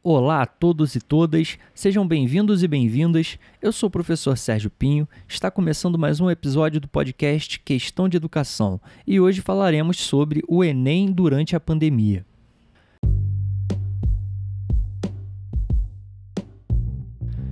Olá a todos e todas, sejam bem-vindos e bem-vindas. Eu sou o professor Sérgio Pinho, está começando mais um episódio do podcast Questão de Educação e hoje falaremos sobre o Enem durante a pandemia.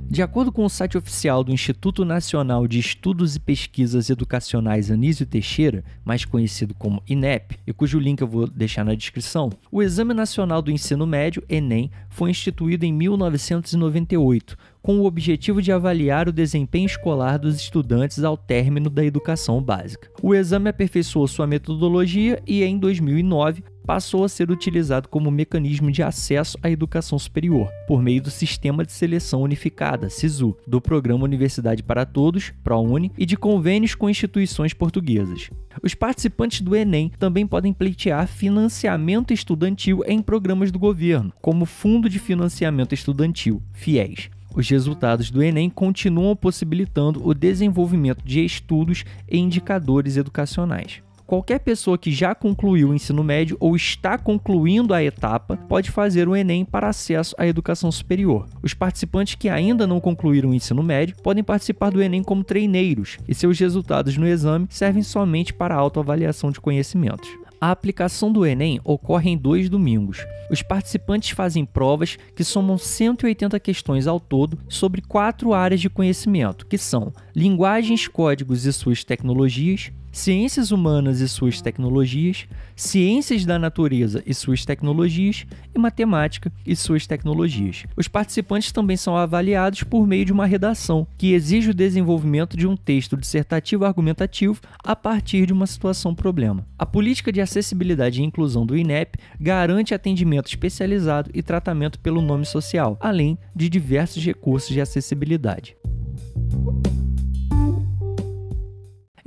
De acordo com o site oficial do Instituto Nacional de Estudos e Pesquisas Educacionais Anísio Teixeira, mais conhecido como INEP, e cujo link eu vou deixar na descrição, o Exame Nacional do Ensino Médio, ENEM, foi instituído em 1998, com o objetivo de avaliar o desempenho escolar dos estudantes ao término da educação básica. O exame aperfeiçoou sua metodologia e, em 2009, passou a ser utilizado como mecanismo de acesso à educação superior, por meio do Sistema de Seleção Unificada, SISU, do Programa Universidade para Todos, ProUni, e de convênios com instituições portuguesas. Os participantes do Enem também podem pleitear financiamento estudantil em programas do governo, como Fundo de Financiamento Estudantil, FIES. Os resultados do Enem continuam possibilitando o desenvolvimento de estudos e indicadores educacionais. Qualquer pessoa que já concluiu o ensino médio ou está concluindo a etapa pode fazer o Enem para acesso à educação superior. Os participantes que ainda não concluíram o ensino médio podem participar do Enem como treineiros e seus resultados no exame servem somente para autoavaliação de conhecimentos. A aplicação do Enem ocorre em dois domingos. Os participantes fazem provas que somam 180 questões ao todo sobre quatro áreas de conhecimento, que são linguagens, códigos e suas tecnologias, ciências humanas e suas tecnologias, ciências da natureza e suas tecnologias e matemática e suas tecnologias. Os participantes também são avaliados por meio de uma redação, que exige o desenvolvimento de um texto dissertativo argumentativo a partir de uma situação problema. A política de acessibilidade e inclusão do INEP garante atendimento especializado e tratamento pelo nome social, além de diversos recursos de acessibilidade.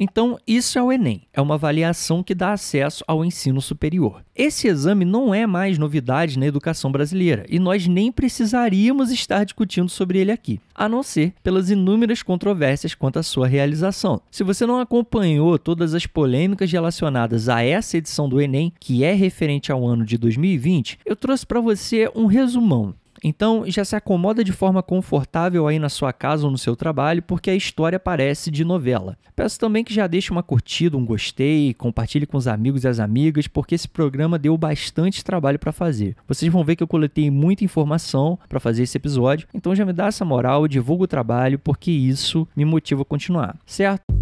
Então, isso é o Enem, é uma avaliação que dá acesso ao ensino superior. Esse exame não é mais novidade na educação brasileira e nós nem precisaríamos estar discutindo sobre ele aqui, a não ser pelas inúmeras controvérsias quanto à sua realização. Se você não acompanhou todas as polêmicas relacionadas a essa edição do Enem, que é referente ao ano de 2020, eu trouxe para você um resumão então já se acomoda de forma confortável aí na sua casa ou no seu trabalho, porque a história parece de novela. Peço também que já deixe uma curtida, um gostei, compartilhe com os amigos e as amigas, porque esse programa deu bastante trabalho para fazer. Vocês vão ver que eu coletei muita informação para fazer esse episódio, então já me dá essa moral, divulga o trabalho, porque isso me motiva a continuar, certo?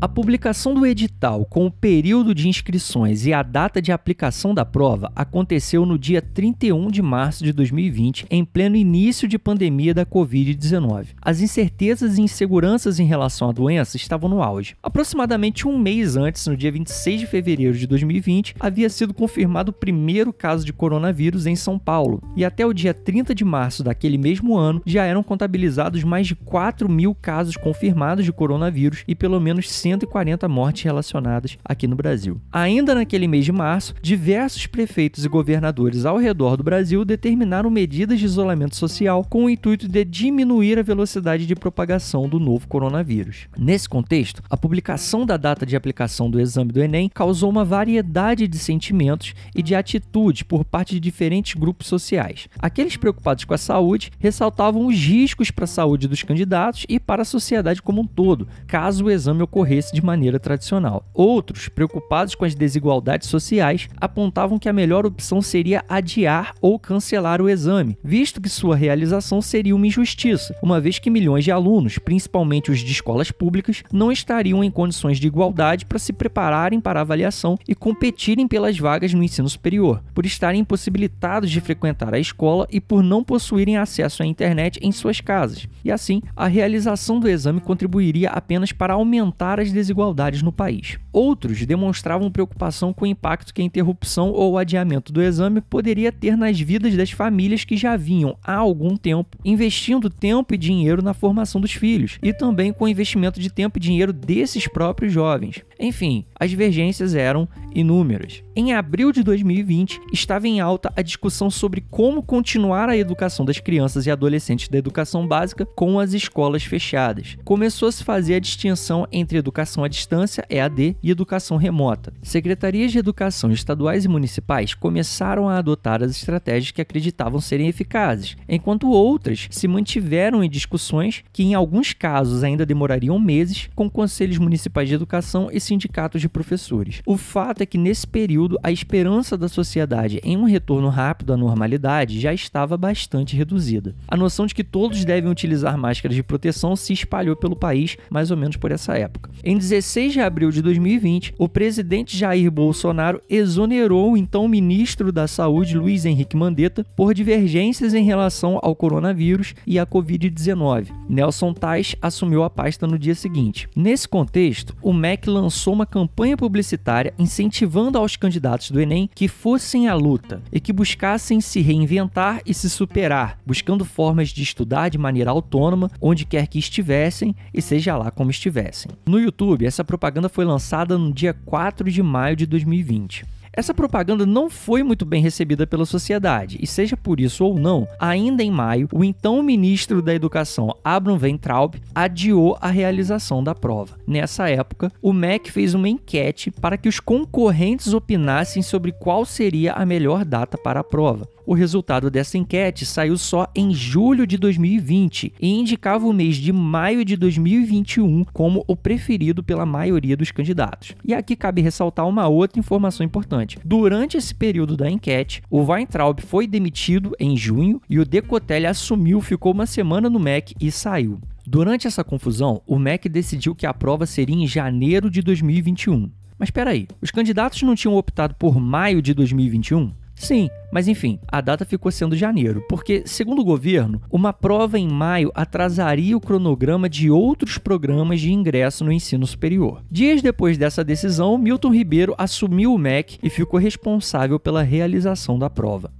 A publicação do edital com o período de inscrições e a data de aplicação da prova aconteceu no dia 31 de março de 2020, em pleno início de pandemia da Covid-19. As incertezas e inseguranças em relação à doença estavam no auge. Aproximadamente um mês antes, no dia 26 de fevereiro de 2020, havia sido confirmado o primeiro caso de coronavírus em São Paulo, e até o dia 30 de março daquele mesmo ano já eram contabilizados mais de 4 mil casos confirmados de coronavírus e pelo menos 140 mortes relacionadas aqui no Brasil. Ainda naquele mês de março, diversos prefeitos e governadores ao redor do Brasil determinaram medidas de isolamento social com o intuito de diminuir a velocidade de propagação do novo coronavírus. Nesse contexto, a publicação da data de aplicação do exame do Enem causou uma variedade de sentimentos e de atitudes por parte de diferentes grupos sociais. Aqueles preocupados com a saúde ressaltavam os riscos para a saúde dos candidatos e para a sociedade como um todo, caso o exame ocorresse ocorresse de maneira tradicional. Outros, preocupados com as desigualdades sociais, apontavam que a melhor opção seria adiar ou cancelar o exame, visto que sua realização seria uma injustiça, uma vez que milhões de alunos, principalmente os de escolas públicas, não estariam em condições de igualdade para se prepararem para a avaliação e competirem pelas vagas no ensino superior, por estarem impossibilitados de frequentar a escola e por não possuírem acesso à internet em suas casas. E assim, a realização do exame contribuiria apenas para aumentar as as desigualdades no país. Outros demonstravam preocupação com o impacto que a interrupção ou o adiamento do exame poderia ter nas vidas das famílias que já vinham há algum tempo investindo tempo e dinheiro na formação dos filhos e também com o investimento de tempo e dinheiro desses próprios jovens. Enfim, as divergências eram inúmeras. Em abril de 2020, estava em alta a discussão sobre como continuar a educação das crianças e adolescentes da educação básica com as escolas fechadas. Começou a se fazer a distinção entre educação à distância, EAD, e educação remota. Secretarias de educação estaduais e municipais começaram a adotar as estratégias que acreditavam serem eficazes, enquanto outras se mantiveram em discussões que, em alguns casos, ainda demorariam meses com conselhos municipais de educação e sindicatos de professores. O fato é que, nesse período, a esperança da sociedade em um retorno rápido à normalidade já estava bastante reduzida. A noção de que todos devem utilizar máscaras de proteção se espalhou pelo país mais ou menos por essa época. Em 16 de abril de 2020, o presidente Jair Bolsonaro exonerou o então ministro da Saúde, Luiz Henrique Mandetta, por divergências em relação ao coronavírus e à Covid-19. Nelson Tais assumiu a pasta no dia seguinte. Nesse contexto, o MEC lançou uma campanha publicitária incentivando aos candidatos do Enem que fossem à luta e que buscassem se reinventar e se superar, buscando formas de estudar de maneira autônoma, onde quer que estivessem e seja lá como estivessem. No YouTube, essa propaganda foi lançada no dia 4 de maio de 2020. Essa propaganda não foi muito bem recebida pela sociedade, e seja por isso ou não, ainda em maio, o então ministro da Educação, Abraham Weintraub, adiou a realização da prova. Nessa época, o MEC fez uma enquete para que os concorrentes opinassem sobre qual seria a melhor data para a prova. O resultado dessa enquete saiu só em julho de 2020 e indicava o mês de maio de 2021 como o preferido pela maioria dos candidatos. E aqui cabe ressaltar uma outra informação importante. Durante esse período da enquete, o Weintraub foi demitido em junho e o Decotelli assumiu, ficou uma semana no MEC e saiu. Durante essa confusão, o MEC decidiu que a prova seria em janeiro de 2021. Mas espera aí, os candidatos não tinham optado por maio de 2021? Sim, mas enfim, a data ficou sendo janeiro, porque, segundo o governo, uma prova em maio atrasaria o cronograma de outros programas de ingresso no ensino superior. Dias depois dessa decisão, Milton Ribeiro assumiu o MEC e ficou responsável pela realização da prova.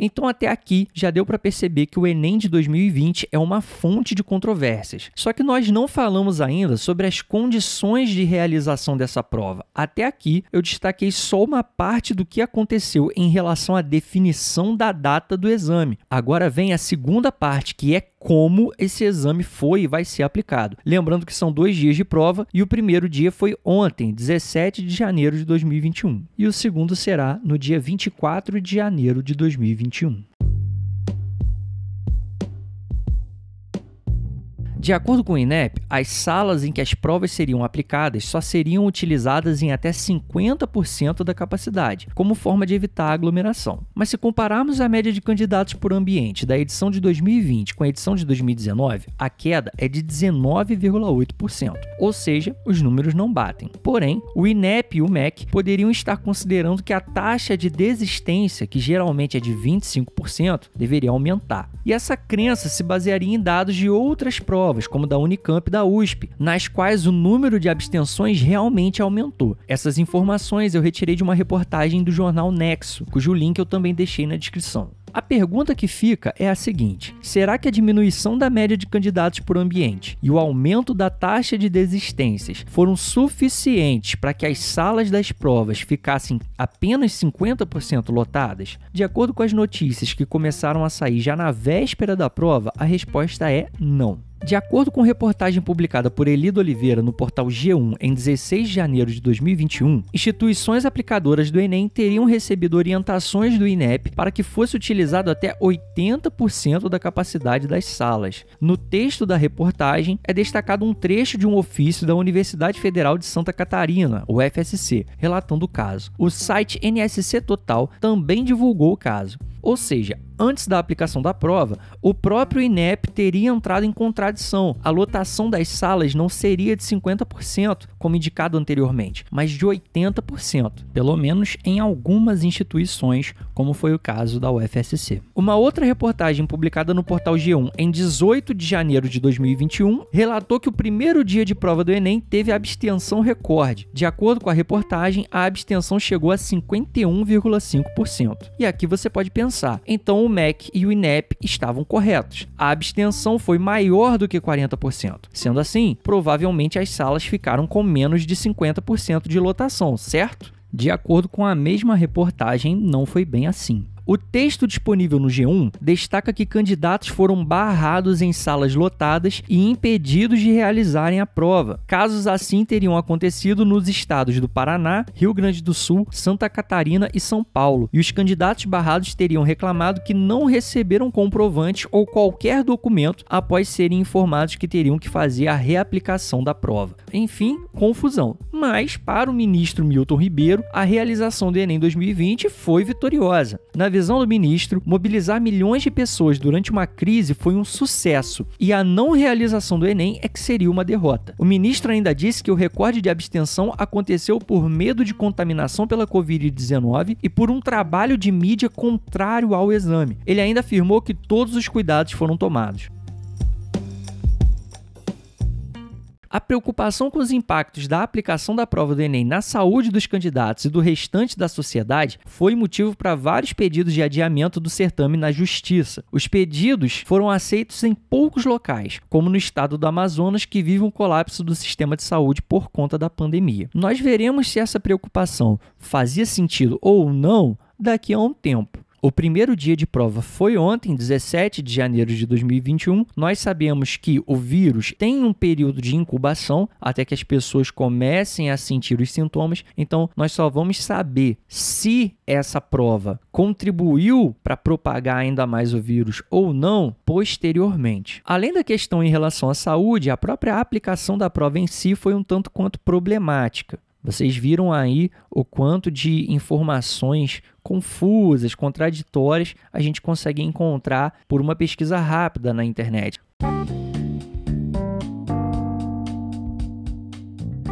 Então, até aqui, já deu para perceber que o Enem de 2020 é uma fonte de controvérsias. Só que nós não falamos ainda sobre as condições de realização dessa prova. Até aqui, eu destaquei só uma parte do que aconteceu em relação à definição da data do exame. Agora vem a segunda parte, que é como esse exame foi e vai ser aplicado. Lembrando que são dois dias de prova e o primeiro dia foi ontem, 17 de janeiro de 2021, e o segundo será no dia 24 de janeiro de 2021. De acordo com o INEP, as salas em que as provas seriam aplicadas só seriam utilizadas em até 50% da capacidade, como forma de evitar a aglomeração. Mas se compararmos a média de candidatos por ambiente da edição de 2020 com a edição de 2019, a queda é de 19,8%, ou seja, os números não batem. Porém, o INEP e o MEC poderiam estar considerando que a taxa de desistência, que geralmente é de 25%, deveria aumentar. E essa crença se basearia em dados de outras provas provas, como da Unicamp e da USP, nas quais o número de abstenções realmente aumentou. Essas informações eu retirei de uma reportagem do jornal Nexo, cujo link eu também deixei na descrição. A pergunta que fica é a seguinte: será que a diminuição da média de candidatos por ambiente e o aumento da taxa de desistências foram suficientes para que as salas das provas ficassem apenas 50% lotadas? De acordo com as notícias que começaram a sair já na véspera da prova, a resposta é não. De acordo com reportagem publicada por Elido Oliveira no portal G1 em 16 de janeiro de 2021, instituições aplicadoras do Enem teriam recebido orientações do INEP para que fosse utilizado até 80% da capacidade das salas. No texto da reportagem é destacado um trecho de um ofício da Universidade Federal de Santa Catarina, o FSC, relatando o caso. O site NSC Total também divulgou o caso. Ou seja, antes da aplicação da prova, o próprio INEP teria entrado em contradição. A lotação das salas não seria de 50%, como indicado anteriormente, mas de 80%, pelo menos em algumas instituições, como foi o caso da UFSC. Uma outra reportagem publicada no portal G1 em 18 de janeiro de 2021 relatou que o primeiro dia de prova do Enem teve abstenção recorde. De acordo com a reportagem, a abstenção chegou a 51,5%. E aqui você pode pensar, então o MEC e o INEP estavam corretos. A abstenção foi maior do que 40%. Sendo assim, provavelmente as salas ficaram com menos de 50% de lotação, certo? De acordo com a mesma reportagem, não foi bem assim. O texto disponível no G1 destaca que candidatos foram barrados em salas lotadas e impedidos de realizarem a prova. Casos assim teriam acontecido nos estados do Paraná, Rio Grande do Sul, Santa Catarina e São Paulo, e os candidatos barrados teriam reclamado que não receberam comprovante ou qualquer documento após serem informados que teriam que fazer a reaplicação da prova. Enfim, confusão. Mas, para o ministro Milton Ribeiro, a realização do Enem 2020 foi vitoriosa. Na visão do ministro, mobilizar milhões de pessoas durante uma crise foi um sucesso e a não realização do Enem é que seria uma derrota. O ministro ainda disse que o recorde de abstenção aconteceu por medo de contaminação pela Covid-19 e por um trabalho de mídia contrário ao exame. Ele ainda afirmou que todos os cuidados foram tomados. A preocupação com os impactos da aplicação da prova do Enem na saúde dos candidatos e do restante da sociedade foi motivo para vários pedidos de adiamento do certame na Justiça. Os pedidos foram aceitos em poucos locais, como no estado do Amazonas, que vive um colapso do sistema de saúde por conta da pandemia. Nós veremos se essa preocupação fazia sentido ou não daqui a um tempo. O primeiro dia de prova foi ontem, 17 de janeiro de 2021. Nós sabemos que o vírus tem um período de incubação até que as pessoas comecem a sentir os sintomas. Então, nós só vamos saber se essa prova contribuiu para propagar ainda mais o vírus ou não posteriormente. Além da questão em relação à saúde, a própria aplicação da prova em si foi um tanto quanto problemática. Vocês viram aí o quanto de informações confusas, contraditórias a gente consegue encontrar por uma pesquisa rápida na internet.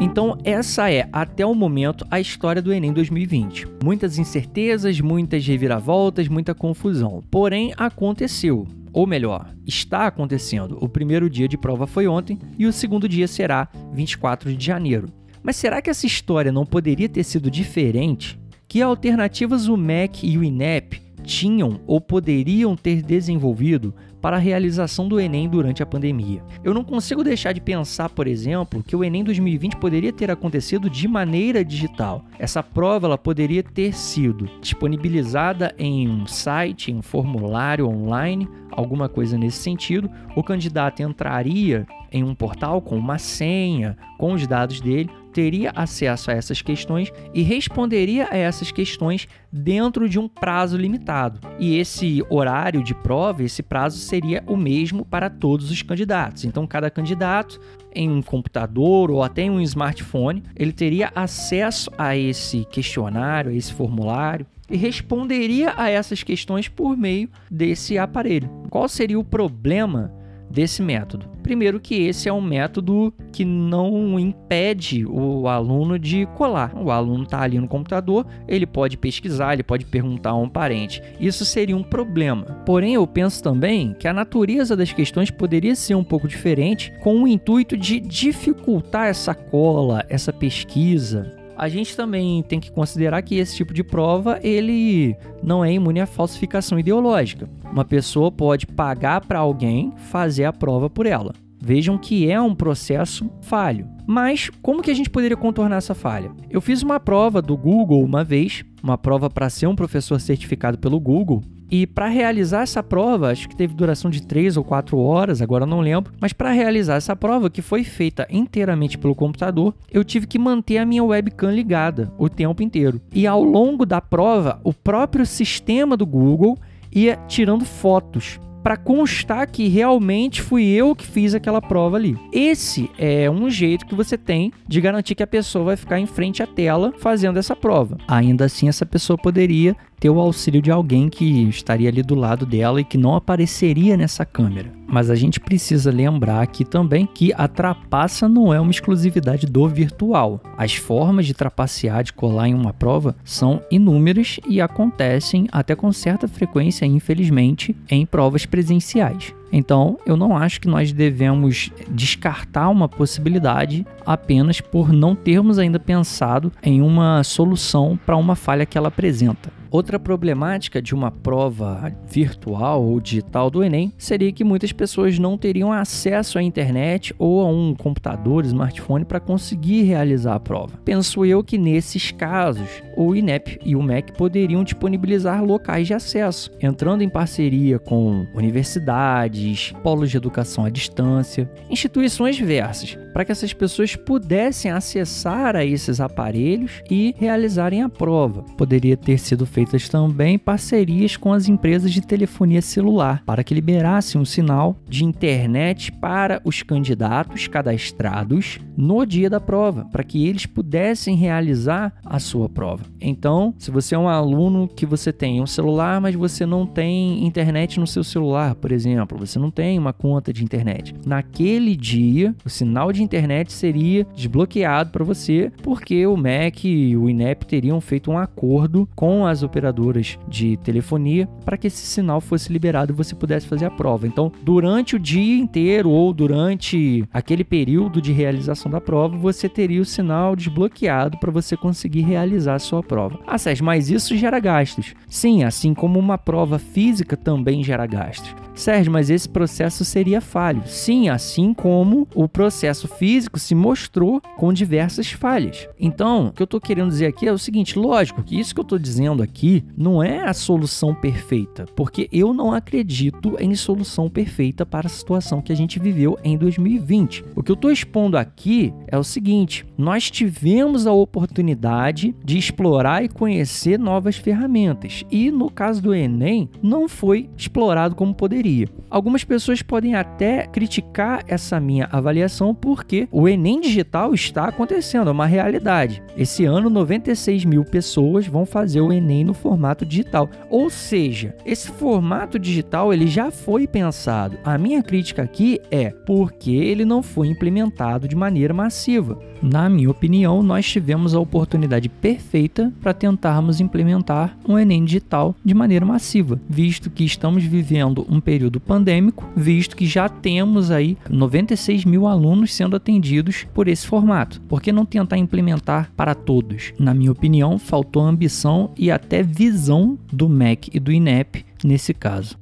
Então, essa é, até o momento, a história do Enem 2020. Muitas incertezas, muitas reviravoltas, muita confusão. Porém, aconteceu. Ou melhor, está acontecendo. O primeiro dia de prova foi ontem e o segundo dia será 24 de janeiro. Mas será que essa história não poderia ter sido diferente? Que alternativas o MEC e o INEP tinham ou poderiam ter desenvolvido para a realização do Enem durante a pandemia. Eu não consigo deixar de pensar, por exemplo, que o Enem 2020 poderia ter acontecido de maneira digital. Essa prova ela poderia ter sido disponibilizada em um site, em um formulário online, alguma coisa nesse sentido. O candidato entraria em um portal com uma senha, com os dados dele, teria acesso a essas questões e responderia a essas questões dentro de um prazo limitado. E esse horário de prova, esse prazo seria o mesmo para todos os candidatos. Então, cada candidato em um computador ou até em um smartphone, ele teria acesso a esse questionário, a esse formulário e responderia a essas questões por meio desse aparelho. Qual seria o problema desse método. Primeiro que esse é um método que não impede o aluno de colar. O aluno está ali no computador, ele pode pesquisar, ele pode perguntar a um parente. Isso seria um problema. Porém, eu penso também que a natureza das questões poderia ser um pouco diferente, com o intuito de dificultar essa cola, essa pesquisa, a gente também tem que considerar que esse tipo de prova ele não é imune à falsificação ideológica. Uma pessoa pode pagar para alguém fazer a prova por ela. Vejam que é um processo falho. Mas como que a gente poderia contornar essa falha? Eu fiz uma prova do Google uma vez, uma prova para ser um professor certificado pelo Google, e para realizar essa prova, acho que teve duração de 3 ou 4 horas, agora não lembro, mas para realizar essa prova, que foi feita inteiramente pelo computador, eu tive que manter a minha webcam ligada o tempo inteiro. E ao longo da prova, o próprio sistema do Google ia tirando fotos para constar que realmente fui eu que fiz aquela prova ali. Esse é um jeito que você tem de garantir que a pessoa vai ficar em frente à tela fazendo essa prova. Ainda assim, essa pessoa poderia ter o auxílio de alguém que estaria ali do lado dela e que não apareceria nessa câmera. Mas a gente precisa lembrar aqui também que a trapaça não é uma exclusividade do virtual. As formas de trapacear, de colar em uma prova, são inúmeras e acontecem até com certa frequência, infelizmente, em provas presenciais. Então, eu não acho que nós devemos descartar uma possibilidade apenas por não termos ainda pensado em uma solução para uma falha que ela apresenta. Outra problemática de uma prova virtual ou digital do Enem seria que muitas pessoas não teriam acesso à internet ou a um computador, smartphone para conseguir realizar a prova. Penso eu que nesses casos o INEP e o MEC poderiam disponibilizar locais de acesso, entrando em parceria com universidades, polos de educação à distância, instituições diversas, para que essas pessoas pudessem acessar a esses aparelhos e realizarem a prova. Poderia ter sido feitas também parcerias com as empresas de telefonia celular para que liberassem um sinal de internet para os candidatos cadastrados no dia da prova, para que eles pudessem realizar a sua prova. Então, se você é um aluno que você tem um celular, mas você não tem internet no seu celular, por exemplo, você não tem uma conta de internet. Naquele dia, o sinal de internet seria desbloqueado para você, porque o MEC e o INEP teriam feito um acordo com as operadoras de telefonia para que esse sinal fosse liberado e você pudesse fazer a prova. Então, durante o dia inteiro ou durante aquele período de realização da prova, você teria o sinal desbloqueado para você conseguir realizar a sua prova. Ah, Sérgio, mas isso gera gastos. Sim, assim como uma prova física também gera gastos. Sérgio, mas esse processo seria falho. Sim, assim como o processo físico se mostrou com diversas falhas. Então, o que eu estou querendo dizer aqui é o seguinte: lógico que isso que eu estou dizendo aqui não é a solução perfeita, porque eu não acredito em solução perfeita para a situação que a gente viveu em 2020. O que eu estou expondo aqui é o seguinte: nós tivemos a oportunidade de explorar e conhecer novas ferramentas, e no caso do Enem, não foi explorado como poderia. Algumas pessoas podem até criticar essa minha avaliação porque o Enem digital está acontecendo, é uma realidade. Esse ano, 96 mil pessoas vão fazer o Enem no formato digital. Ou seja, esse formato digital ele já foi pensado. A minha crítica aqui é porque ele não foi implementado de maneira massiva. Na minha opinião, nós tivemos a oportunidade perfeita para tentarmos implementar um Enem digital de maneira massiva, visto que estamos vivendo um período pandêmico, visto que já temos aí 96 mil alunos sendo atendidos por esse formato. Por que não tentar implementar para todos? Na minha opinião, faltou ambição e até visão do MEC e do INEP nesse caso.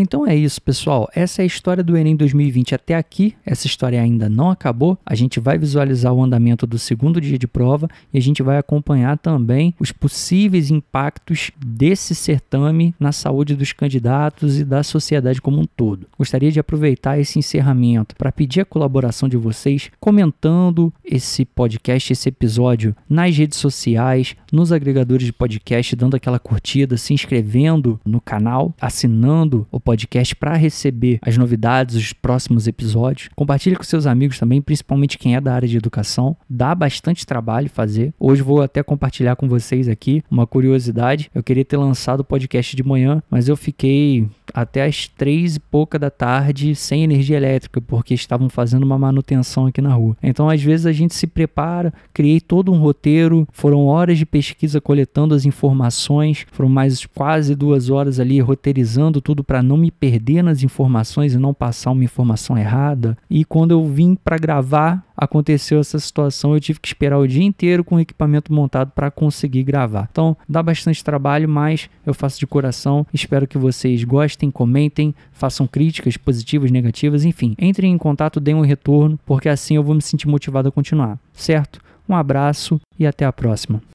Então é isso, pessoal. Essa é a história do Enem 2020 até aqui. Essa história ainda não acabou. A gente vai visualizar o andamento do segundo dia de prova e a gente vai acompanhar também os possíveis impactos desse certame na saúde dos candidatos e da sociedade como um todo. Gostaria de aproveitar esse encerramento para pedir a colaboração de vocês comentando esse podcast, esse episódio nas redes sociais, nos agregadores de podcast, dando aquela curtida, se inscrevendo no canal, assinando o podcast para receber as novidades, os próximos episódios. Compartilhe com seus amigos também, principalmente quem é da área de educação. Dá bastante trabalho fazer. Hoje vou até compartilhar com vocês aqui uma curiosidade. Eu queria ter lançado o podcast de manhã, mas eu fiquei até as três e pouca da tarde sem energia elétrica, porque estavam fazendo uma manutenção aqui na rua. Então, às vezes, a gente se prepara, criei todo um roteiro, foram horas de pesquisa coletando as informações, foram mais quase duas horas ali roteirizando tudo para não me perder nas informações e não passar uma informação errada. E quando eu vim para gravar, aconteceu essa situação, eu tive que esperar o dia inteiro com o equipamento montado para conseguir gravar. Então, dá bastante trabalho, mas eu faço de coração. Espero que vocês gostem, comentem, façam críticas positivas, negativas, enfim. Entrem em contato, deem um retorno, porque assim eu vou me sentir motivado a continuar, certo? Um abraço e até a próxima.